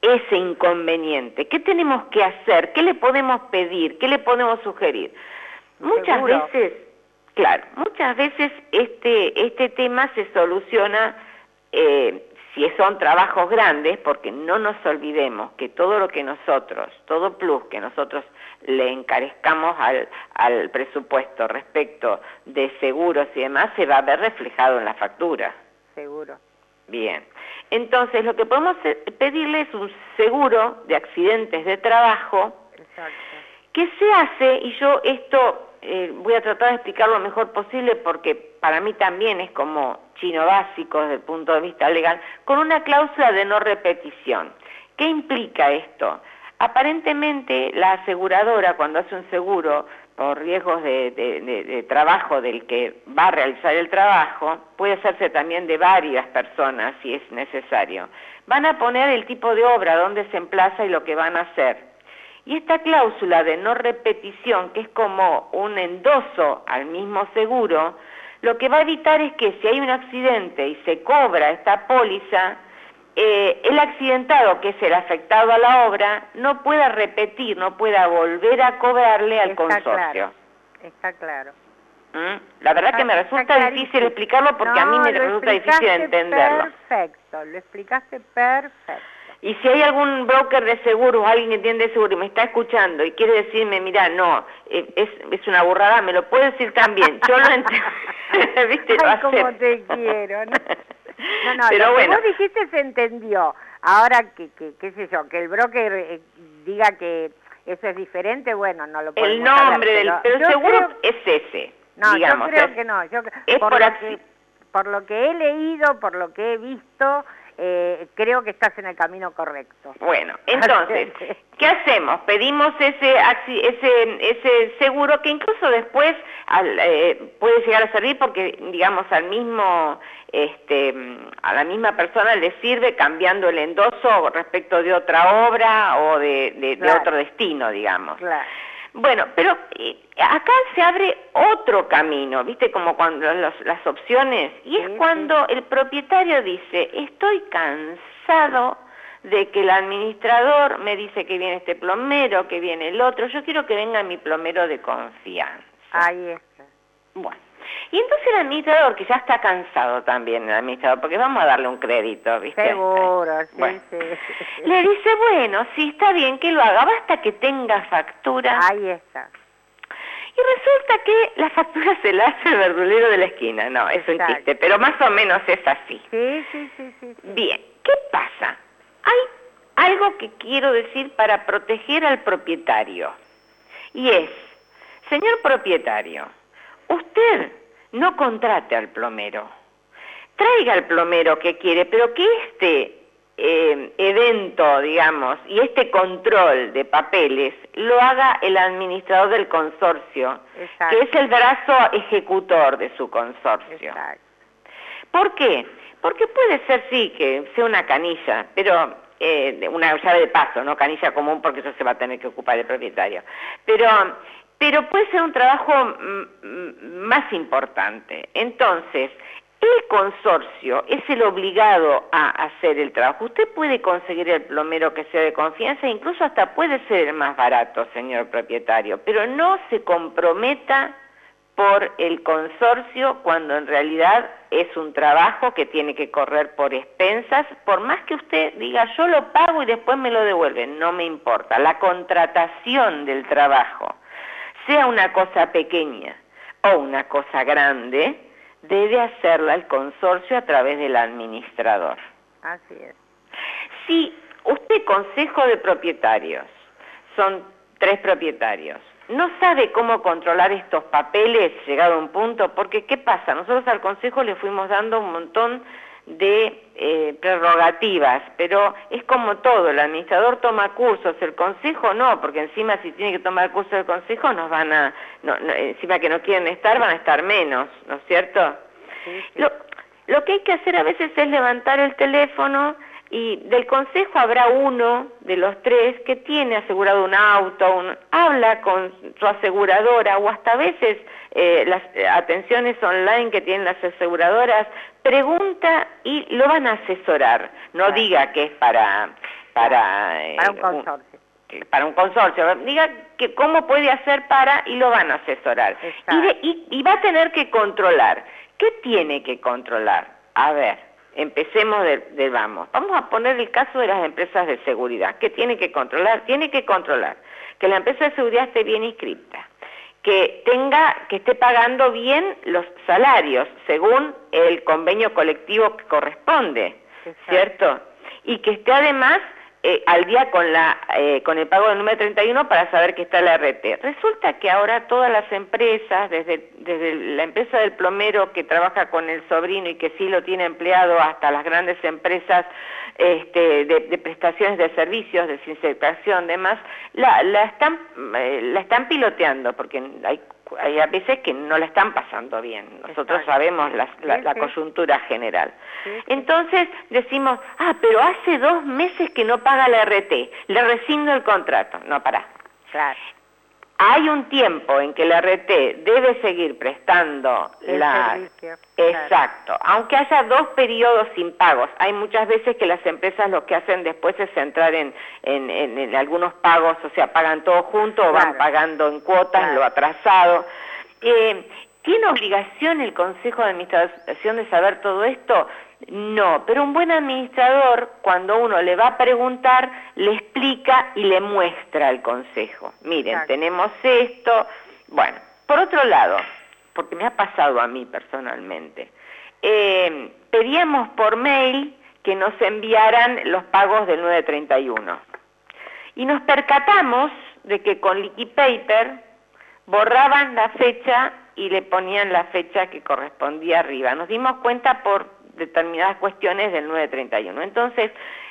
[SPEAKER 5] ese inconveniente? ¿Qué tenemos que hacer? ¿Qué le podemos pedir? ¿Qué le podemos sugerir? Muchas veces Claro, muchas veces este, este tema se soluciona eh, si son trabajos grandes, porque no nos olvidemos que todo lo que nosotros, todo plus que nosotros le encarezcamos al, al presupuesto respecto de seguros y demás, se va a ver reflejado en la factura.
[SPEAKER 2] Seguro.
[SPEAKER 5] Bien. Entonces, lo que podemos pedirle es un seguro de accidentes de trabajo Exacto. que se hace, y yo esto eh, voy a tratar de explicar lo mejor posible porque para mí también es como chino básico desde el punto de vista legal, con una cláusula de no repetición. ¿Qué implica esto? Aparentemente la aseguradora cuando hace un seguro por riesgos de, trabajo del que va a realizar el trabajo, puede hacerse también de varias personas si es necesario. Van a poner el tipo de obra, donde se emplaza y lo que van a hacer. Y esta cláusula de no repetición, que es como un endoso al mismo seguro, lo que va a evitar es que si hay un accidente y se cobra esta póliza, eh, el accidentado, que es el afectado a la obra, no pueda repetir, no pueda volver a cobrarle al consorcio.
[SPEAKER 2] Está claro.
[SPEAKER 5] ¿Mm? La verdad que me resulta difícil explicarlo porque a mí me resulta difícil entenderlo.
[SPEAKER 2] Perfecto, lo explicaste perfecto.
[SPEAKER 5] Y si hay algún broker de seguros, alguien que entiende de seguro y me está escuchando y quiere decirme, mira, no, eh, es, es una burrada, me lo puede decir también. Yo lo entiendo.
[SPEAKER 2] ¿Viste? Ay, cómo te quiero. No, no, Pero lo bueno. que vos dijiste se entendió. Ahora, que, que, qué sé yo, que el broker eh, diga que eso es diferente, bueno, no lo
[SPEAKER 5] El
[SPEAKER 2] podemos
[SPEAKER 5] nombre
[SPEAKER 2] saber,
[SPEAKER 5] del...
[SPEAKER 2] pero
[SPEAKER 5] el seguro
[SPEAKER 2] creo-
[SPEAKER 5] es ese,
[SPEAKER 2] no,
[SPEAKER 5] digamos.
[SPEAKER 2] yo creo
[SPEAKER 5] es-
[SPEAKER 2] que no. Yo,
[SPEAKER 5] es
[SPEAKER 2] por,
[SPEAKER 5] por
[SPEAKER 2] lo
[SPEAKER 5] así-
[SPEAKER 2] que, por lo que he leído, por lo que he visto, eh, creo que estás en el camino correcto.
[SPEAKER 5] Bueno, entonces, ¿qué hacemos? Pedimos ese, ese, ese seguro que incluso después al, eh, puede llegar a servir porque, digamos, al mismo, este, a la misma persona le sirve cambiando el endoso respecto de otra obra o de, de- otro destino, digamos.
[SPEAKER 2] Claro.
[SPEAKER 5] Bueno, pero eh, acá se abre otro camino, ¿viste? Como cuando los- las opciones, y es
[SPEAKER 2] Sí,
[SPEAKER 5] cuando el propietario dice, estoy cansado de que el administrador me dice que viene este plomero, que viene el otro, yo quiero que venga mi plomero de confianza.
[SPEAKER 2] Ahí está.
[SPEAKER 5] Bueno, y entonces el administrador, que ya está cansado también el administrador, porque vamos a darle un crédito, ¿viste?
[SPEAKER 2] Seguro, sí,
[SPEAKER 5] Bueno.
[SPEAKER 2] sí.
[SPEAKER 5] Le dice, bueno, sí, está bien que lo haga, basta que tenga factura.
[SPEAKER 2] Ahí está.
[SPEAKER 5] Y resulta que la factura se la hace el verdulero de la esquina. No, es un chiste, pero más o menos es así.
[SPEAKER 2] Sí, sí, sí, sí. sí.
[SPEAKER 5] Bien, ¿qué pasa? Hay algo que quiero decir para proteger al propietario. Y es, señor propietario, usted no contrate al plomero. Traiga al plomero que quiere, pero que este eh, evento, digamos, y este control de papeles lo haga el administrador del consorcio,
[SPEAKER 2] Exacto.
[SPEAKER 5] que es el brazo ejecutor de su consorcio.
[SPEAKER 2] Exacto.
[SPEAKER 5] ¿Por qué? Porque puede ser, sí, que sea una canilla, pero eh, una llave de paso, no canilla común, porque eso se va a tener que ocupar el propietario. Pero, pero puede ser un trabajo mm, mm, más importante. Entonces, el consorcio es el obligado a hacer el trabajo. Usted puede conseguir el plomero que sea de confianza, incluso hasta puede ser el más barato, señor propietario, pero no se comprometa por el consorcio cuando en realidad es un trabajo que tiene que correr por expensas, por más que usted diga yo lo pago y después me lo devuelven, no me importa. La contratación del trabajo, sea una cosa pequeña o una cosa grande, debe hacerla el consorcio a través del administrador.
[SPEAKER 2] Así es.
[SPEAKER 5] Si usted, consejo de propietarios, son tres propietarios, no sabe cómo controlar estos papeles llegado a un punto, porque ¿qué pasa? Nosotros al consejo le fuimos dando un montón de eh, prerrogativas, pero es como todo, el administrador toma cursos, el consejo no, porque encima si tiene que tomar cursos del consejo nos van a, no, no, encima que no quieren estar, van a estar menos, ¿no es cierto?
[SPEAKER 2] Sí, sí.
[SPEAKER 5] Lo, lo que hay que hacer a veces es levantar el teléfono y del consejo habrá uno de los tres que tiene asegurado un auto, un- habla con su aseguradora o hasta a veces eh, las eh, atenciones online que tienen las aseguradoras, pregunta y lo van a asesorar. No
[SPEAKER 2] Claro.
[SPEAKER 5] diga que es para... Para, eh,
[SPEAKER 2] Para un consorcio.
[SPEAKER 5] que- para un consorcio, diga que cómo puede hacer para y lo van a asesorar. Y, de- y- y va a tener que controlar. ¿Qué tiene que controlar? A ver, empecemos de, de vamos. Vamos a poner el caso de las empresas de seguridad. ¿Qué tiene que controlar? Tiene que controlar que la empresa de seguridad esté bien inscripta, que tenga, que esté pagando bien los salarios según el convenio colectivo que corresponde,
[SPEAKER 2] Exacto.
[SPEAKER 5] ¿cierto? Y que esté además eh, al día con la eh, con el pago del número 31 para saber que está la RT. Resulta que ahora todas las empresas, desde, desde la empresa del plomero que trabaja con el sobrino y que sí lo tiene empleado, hasta las grandes empresas este, de, de prestaciones de servicios, desinfectación, demás, la, la, están, eh, la están piloteando, porque hay, hay a veces que no la están pasando bien. Nosotros
[SPEAKER 2] Exacto.
[SPEAKER 5] sabemos la, la-
[SPEAKER 2] Sí,
[SPEAKER 5] la
[SPEAKER 2] sí.
[SPEAKER 5] coyuntura general.
[SPEAKER 2] Sí.
[SPEAKER 5] Entonces decimos, ah, pero hace dos meses que no paga la RT, le rescindo el contrato. No, pará.
[SPEAKER 2] Claro.
[SPEAKER 5] Hay un tiempo en que la RT debe seguir prestando
[SPEAKER 2] El
[SPEAKER 5] la...
[SPEAKER 2] servicio, claro.
[SPEAKER 5] Exacto, aunque haya dos periodos sin pagos. Hay muchas veces que las empresas lo que hacen después es entrar en, en, en- en algunos pagos, o sea, pagan todo junto o van pagando en cuotas
[SPEAKER 2] Claro.
[SPEAKER 5] lo atrasado. Eh, ¿Tiene obligación el Consejo de Administración de saber todo esto? No, pero un buen administrador, cuando uno le va a preguntar, le explica y le muestra al Consejo. Miren,
[SPEAKER 2] Exacto.
[SPEAKER 5] tenemos esto. Bueno, por otro lado, porque me ha pasado a mí personalmente, eh, pedíamos por mail que nos enviaran los pagos del 931. Y nos percatamos de que con liquid paper borraban la fecha y le ponían la fecha que correspondía arriba. Nos dimos cuenta por determinadas cuestiones del 931. Entonces,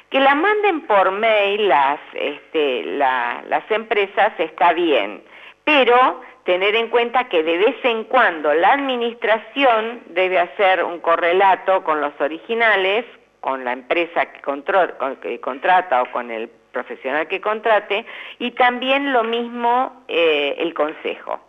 [SPEAKER 5] que la manden por mail las, este, las empresas está bien, pero tener en cuenta que de vez en cuando la administración debe hacer un correlato con los originales, con la empresa que, que contrata o con el profesional que contrate, y también lo mismo eh, el consejo.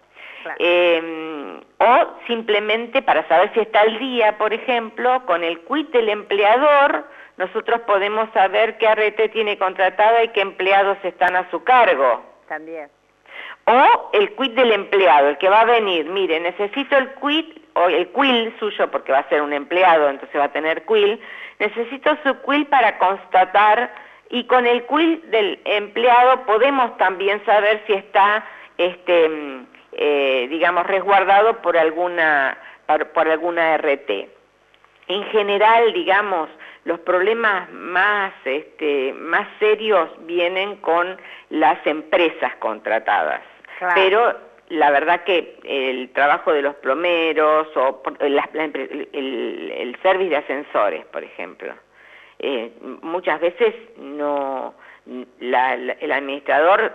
[SPEAKER 5] Eh, o simplemente para saber si está al día, por ejemplo, con el quit del empleador, nosotros podemos saber qué RT tiene contratada y qué empleados están a su cargo.
[SPEAKER 2] También.
[SPEAKER 5] O el quit del empleado, el que va a venir, mire, necesito el quit o el quill suyo, porque va a ser un empleado, entonces va a tener quill, necesito su quill para constatar y con el quill del empleado podemos también saber si está, este, mm, eh, digamos, resguardado por alguna, por, alguna RT. En general, digamos, los problemas más, este, más serios vienen con las empresas contratadas. Pero la verdad que el trabajo de los plomeros o el, el servicio de ascensores, por ejemplo, eh, muchas veces no el administrador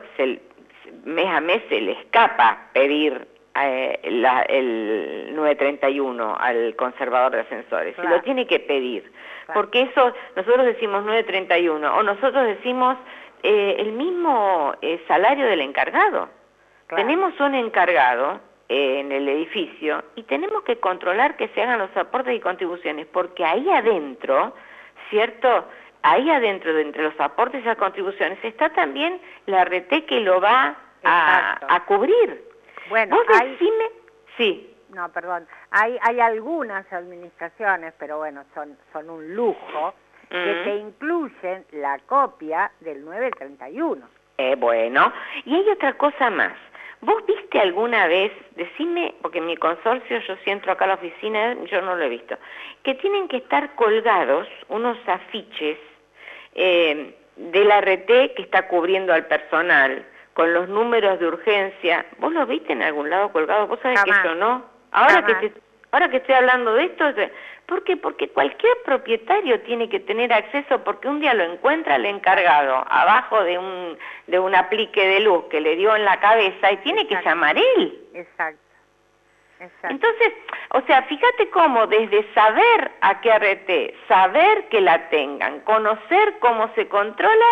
[SPEAKER 5] mes a mes se le escapa pedir eh, el 931 al conservador de ascensores, se lo tiene que pedir, porque eso nosotros decimos 931 o nosotros decimos eh, el mismo salario del encargado. Tenemos un encargado en el edificio y tenemos que controlar que se hagan los aportes y contribuciones, porque ahí adentro ¿cierto? Ahí adentro, de entre los aportes y las contribuciones, está también la RT que lo va a, cubrir.
[SPEAKER 2] Bueno,
[SPEAKER 5] Vos decime, sí.
[SPEAKER 2] No, perdón. Hay, hay algunas administraciones, pero bueno, son, son un lujo, que te incluyen la copia del 931.
[SPEAKER 5] Eh, bueno, y hay otra cosa más. ¿Vos viste alguna vez, decime, porque mi consorcio, yo si entro acá a la oficina, yo no lo he visto, que tienen que estar colgados unos afiches eh, de la RT que está cubriendo al personal, con los números de urgencia. ¿Vos los viste en algún lado colgados? ¿Vos sabés que yo no? Ahora que, ahora que estoy hablando de esto, ¿Por qué? Porque cualquier propietario tiene que tener acceso porque un día lo encuentra el encargado abajo de un, de un aplique de luz que le dio en la cabeza y tiene que llamar él.
[SPEAKER 2] Exacto. Exacto.
[SPEAKER 5] Entonces, o sea, fíjate cómo desde saber a qué RT, saber que la tengan, conocer cómo se controla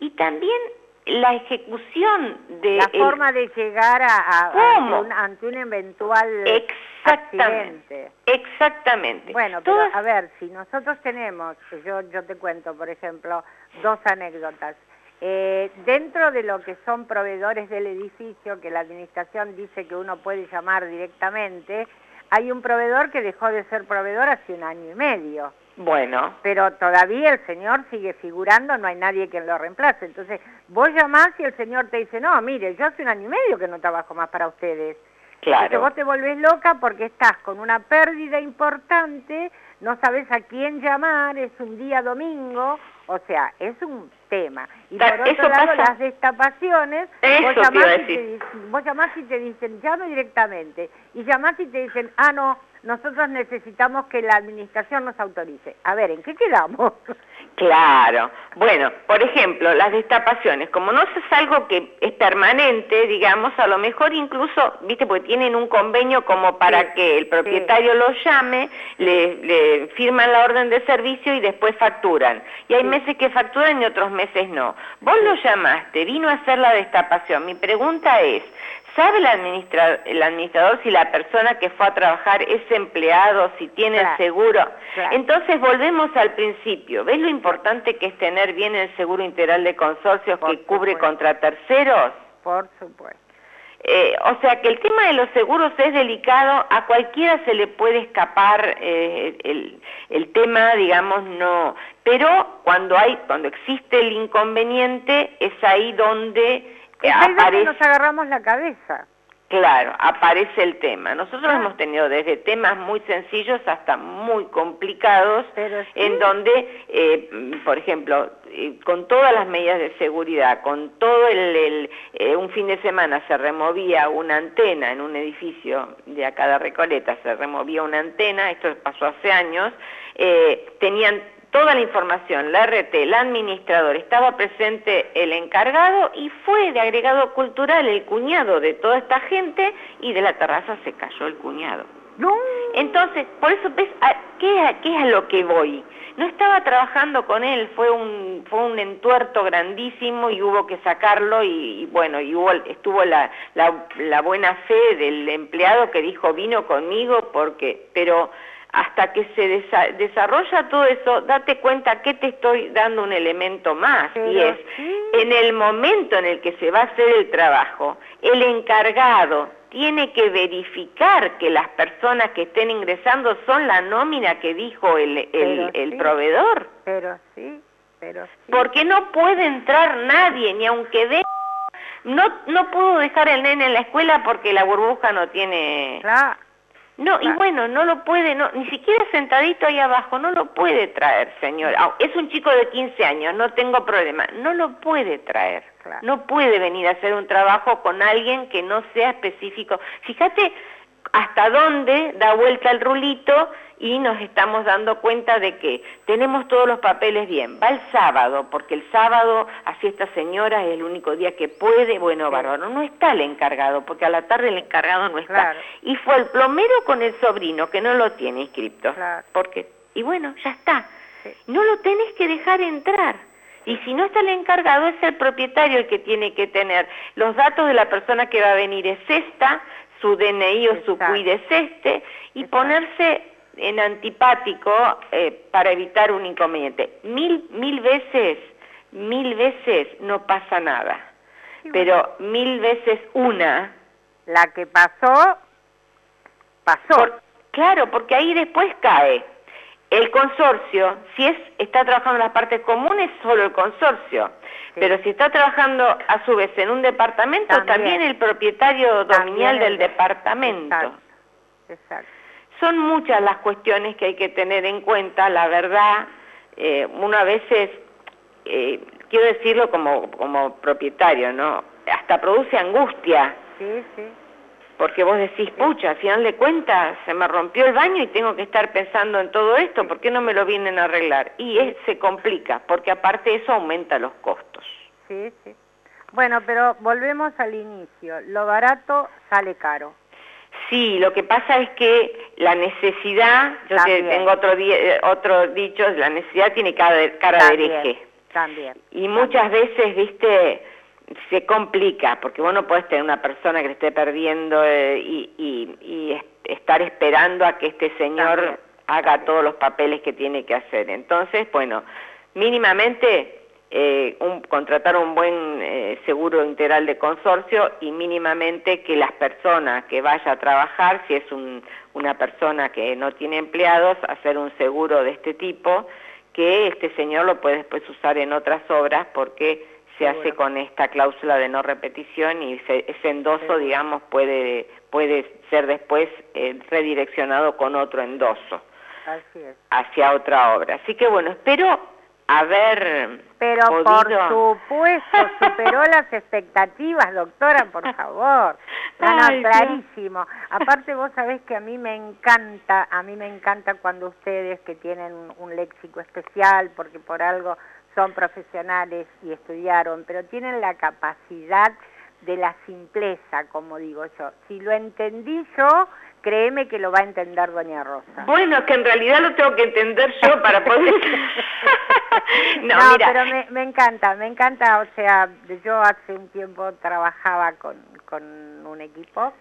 [SPEAKER 5] y también la ejecución de...
[SPEAKER 2] La forma de llegar a, ante, un, eventual
[SPEAKER 5] Exactamente. Exactamente.
[SPEAKER 2] Bueno, pero a ver, si nosotros tenemos, yo, yo te cuento, por ejemplo, dos anécdotas. Eh, dentro de lo que son proveedores del edificio, que la administración dice que uno puede llamar directamente, hay un proveedor que dejó de ser proveedor hace un año y medio.
[SPEAKER 5] Bueno.
[SPEAKER 2] Pero todavía el señor sigue figurando, no hay nadie que lo reemplace. Entonces, vos llamás y el señor te dice, no, mire, yo hace un año y medio que no trabajo más para ustedes.
[SPEAKER 5] Claro.
[SPEAKER 2] vos te volvés loca porque estás con una pérdida importante, no sabes a quién llamar, es un día domingo, o sea, es un tema. Y por otro lado, las destapaciones, vos llamás, y te, vos llamás y te dicen, llamo directamente. Y llamás y te dicen, ah, no, nosotros necesitamos que la administración nos autorice. A ver, ¿en qué quedamos?
[SPEAKER 5] Claro. Bueno, por ejemplo, las destapaciones, como no es algo que es permanente, digamos, a lo mejor incluso, viste, porque tienen un convenio como para que el propietario lo llame, le, firman la orden de servicio y después facturan. Y hay meses que facturan y otros meses no. Vos lo llamaste, vino a hacer la destapación. Mi pregunta es, ¿Sabe el, el administrador si la persona que fue a trabajar es empleado, si tiene el seguro? Entonces volvemos al principio. ¿Ves lo importante que es tener bien el seguro integral de consorcios que cubre contra terceros?
[SPEAKER 2] Por supuesto.
[SPEAKER 5] Eh, o sea que el tema de los seguros es delicado, a cualquiera se le puede escapar eh, el, el, tema, digamos, no. Pero cuando hay, cuando existe el inconveniente, es ahí donde
[SPEAKER 2] aparece... nos agarramos la cabeza.
[SPEAKER 5] Claro, aparece el tema. Nosotros hemos tenido desde temas muy sencillos hasta muy complicados, en donde, eh, por ejemplo, eh, con todas las medidas de seguridad, con todo el, eh, un fin de semana se removía una antena en un edificio de acá de Recoleta, se removía una antena, esto pasó hace años, eh, tenían toda la información, la RT, el administrador, estaba presente el encargado y fue de agregado cultural el cuñado de toda esta gente y de la terraza se cayó el cuñado.
[SPEAKER 2] No.
[SPEAKER 5] Entonces, por eso ves, ¿qué, ¿qué es a lo que voy? No estaba trabajando con él, fue un, fue un entuerto grandísimo y hubo que sacarlo y, bueno, y hubo, estuvo la, la, la, buena fe del empleado que dijo vino conmigo porque, pero hasta que se desarrolla todo eso, date cuenta que te estoy dando un elemento más y es en el momento en el que se va a hacer el trabajo, el encargado tiene que verificar que las personas que estén ingresando son la nómina que dijo el, el, proveedor.
[SPEAKER 2] Pero sí, pero sí.
[SPEAKER 5] Porque no puede entrar nadie, ni aunque dé... No, no puedo dejar el nene en la escuela porque la burbuja no tiene...
[SPEAKER 2] Claro.
[SPEAKER 5] No, y bueno, no lo puede, no, ni siquiera sentadito ahí abajo, no lo puede traer, señor. Es un chico de 15 años, no tengo problema, no lo puede traer. No puede venir a hacer un trabajo con alguien que no sea específico. Fíjate hasta dónde da vuelta el rulito y nos estamos dando cuenta de que tenemos todos los papeles bien. Va el sábado, porque el sábado, así esta señora es el único día que puede, bueno, bárbaro, no está el encargado, porque a la tarde el encargado no está. Y fue el plomero con el sobrino, que no lo tiene inscripto. Porque, y bueno, ya está. No lo tenés que dejar entrar. Y si no está el encargado, es el propietario el que tiene que tener los datos de la persona que va a venir, es esta, su DNI o su CUID es este, y ponerse en antipático eh, para evitar un inconveniente. Mil, mil veces, mil veces no pasa nada, pero mil veces una.
[SPEAKER 2] La que pasó, pasó.
[SPEAKER 5] claro, porque ahí después cae el consorcio, si es está trabajando en las partes comunes, solo el consorcio. Pero si está trabajando a su vez en un departamento, también, el propietario dominial del departamento.
[SPEAKER 2] Exacto.
[SPEAKER 5] Son muchas las cuestiones que hay que tener en cuenta, la verdad, eh, una veces, eh, quiero decirlo como, como propietario, ¿no? Hasta produce angustia.
[SPEAKER 2] Sí, sí
[SPEAKER 5] porque vos decís, pucha, al final de cuentas se me rompió el baño y tengo que estar pensando en todo esto, ¿por qué no me lo vienen a arreglar? Y se complica, porque aparte eso aumenta los costos.
[SPEAKER 2] Sí, sí. Bueno, pero volvemos al inicio, lo barato sale caro.
[SPEAKER 5] Sí, lo que pasa es que la necesidad, yo tengo otro, eh, otro dicho, la necesidad tiene cara de, cara de hereje.
[SPEAKER 2] También.
[SPEAKER 5] Y muchas veces, viste, se complica, porque vos no podés tener una persona que le esté perdiendo eh, y, y, estar esperando a que este señor haga todos los papeles que tiene que hacer. Entonces, bueno, mínimamente eh, un, contratar un buen eh, seguro integral de consorcio y mínimamente que las personas que vaya a trabajar, si es un, una persona que no tiene empleados, hacer un seguro de este tipo, que este señor lo puede después usar en otras obras porque se hace con esta cláusula de no repetición y ese endoso, digamos, puede, puede ser después eh, redireccionado con otro endoso hacia otra obra. Así que bueno, espero haber
[SPEAKER 2] Pero por supuesto, superó las expectativas, doctora, por favor. No, clarísimo. Aparte vos sabés que a mí me encanta, a mí me encanta cuando ustedes que tienen un léxico especial, porque por algo son profesionales y estudiaron, pero tienen la capacidad de la simpleza, como digo yo. Si lo entendí yo, créeme que lo va a entender doña Rosa.
[SPEAKER 5] Bueno, que en realidad lo tengo que entender yo para poder...
[SPEAKER 2] no, pero me, me, encanta, me encanta, o sea, yo hace un tiempo trabajaba con, con un equipo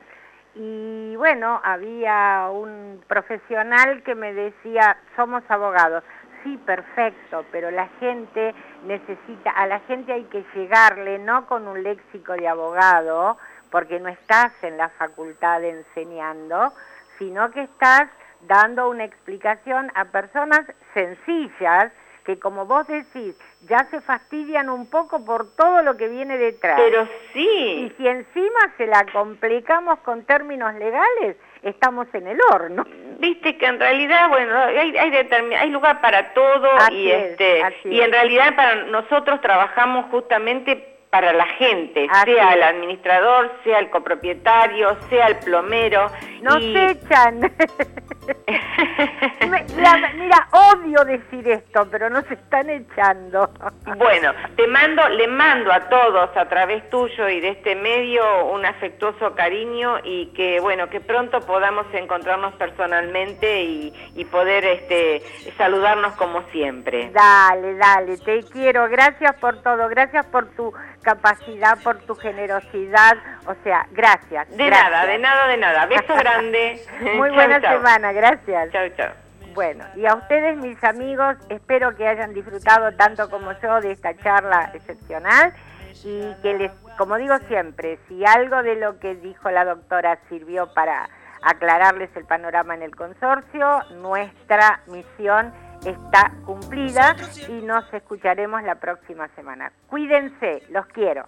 [SPEAKER 2] y bueno, había un profesional que me decía, somos abogados, sí, perfecto, pero la gente necesita, a la gente hay que llegarle no con un léxico de abogado, porque no estás en la facultad enseñando, sino que estás dando una explicación a personas sencillas que como vos decís, ya se fastidian un poco por todo lo que viene detrás.
[SPEAKER 5] Pero sí.
[SPEAKER 2] Y si encima se la complicamos con términos legales, estamos en el horno.
[SPEAKER 5] Viste que en realidad, bueno, hay, hay, hay lugar para todo y, este, y en realidad para nosotros trabajamos justamente para la gente, sea el administrador, sea el copropietario, sea el plomero.
[SPEAKER 2] Nos echan. mira, odio decir esto, pero nos están echando.
[SPEAKER 5] bueno, te mando, le mando a todos a través tuyo y de este medio un afectuoso cariño y que bueno, que pronto podamos encontrarnos personalmente y, y poder este saludarnos como siempre.
[SPEAKER 2] Dale, dale, te quiero, gracias por todo, gracias por tu capacidad, por tu generosidad. O sea, gracias.
[SPEAKER 5] De nada, de nada, de nada. Beso grande.
[SPEAKER 2] Muy buena semana, gracias.
[SPEAKER 5] Chao, chao.
[SPEAKER 2] Bueno, y a ustedes, mis amigos, espero que hayan disfrutado tanto como yo de esta charla excepcional y que les, como digo siempre, si algo de lo que dijo la doctora sirvió para aclararles el panorama en el consorcio, nuestra misión está cumplida y nos escucharemos la próxima semana. Cuídense, los quiero.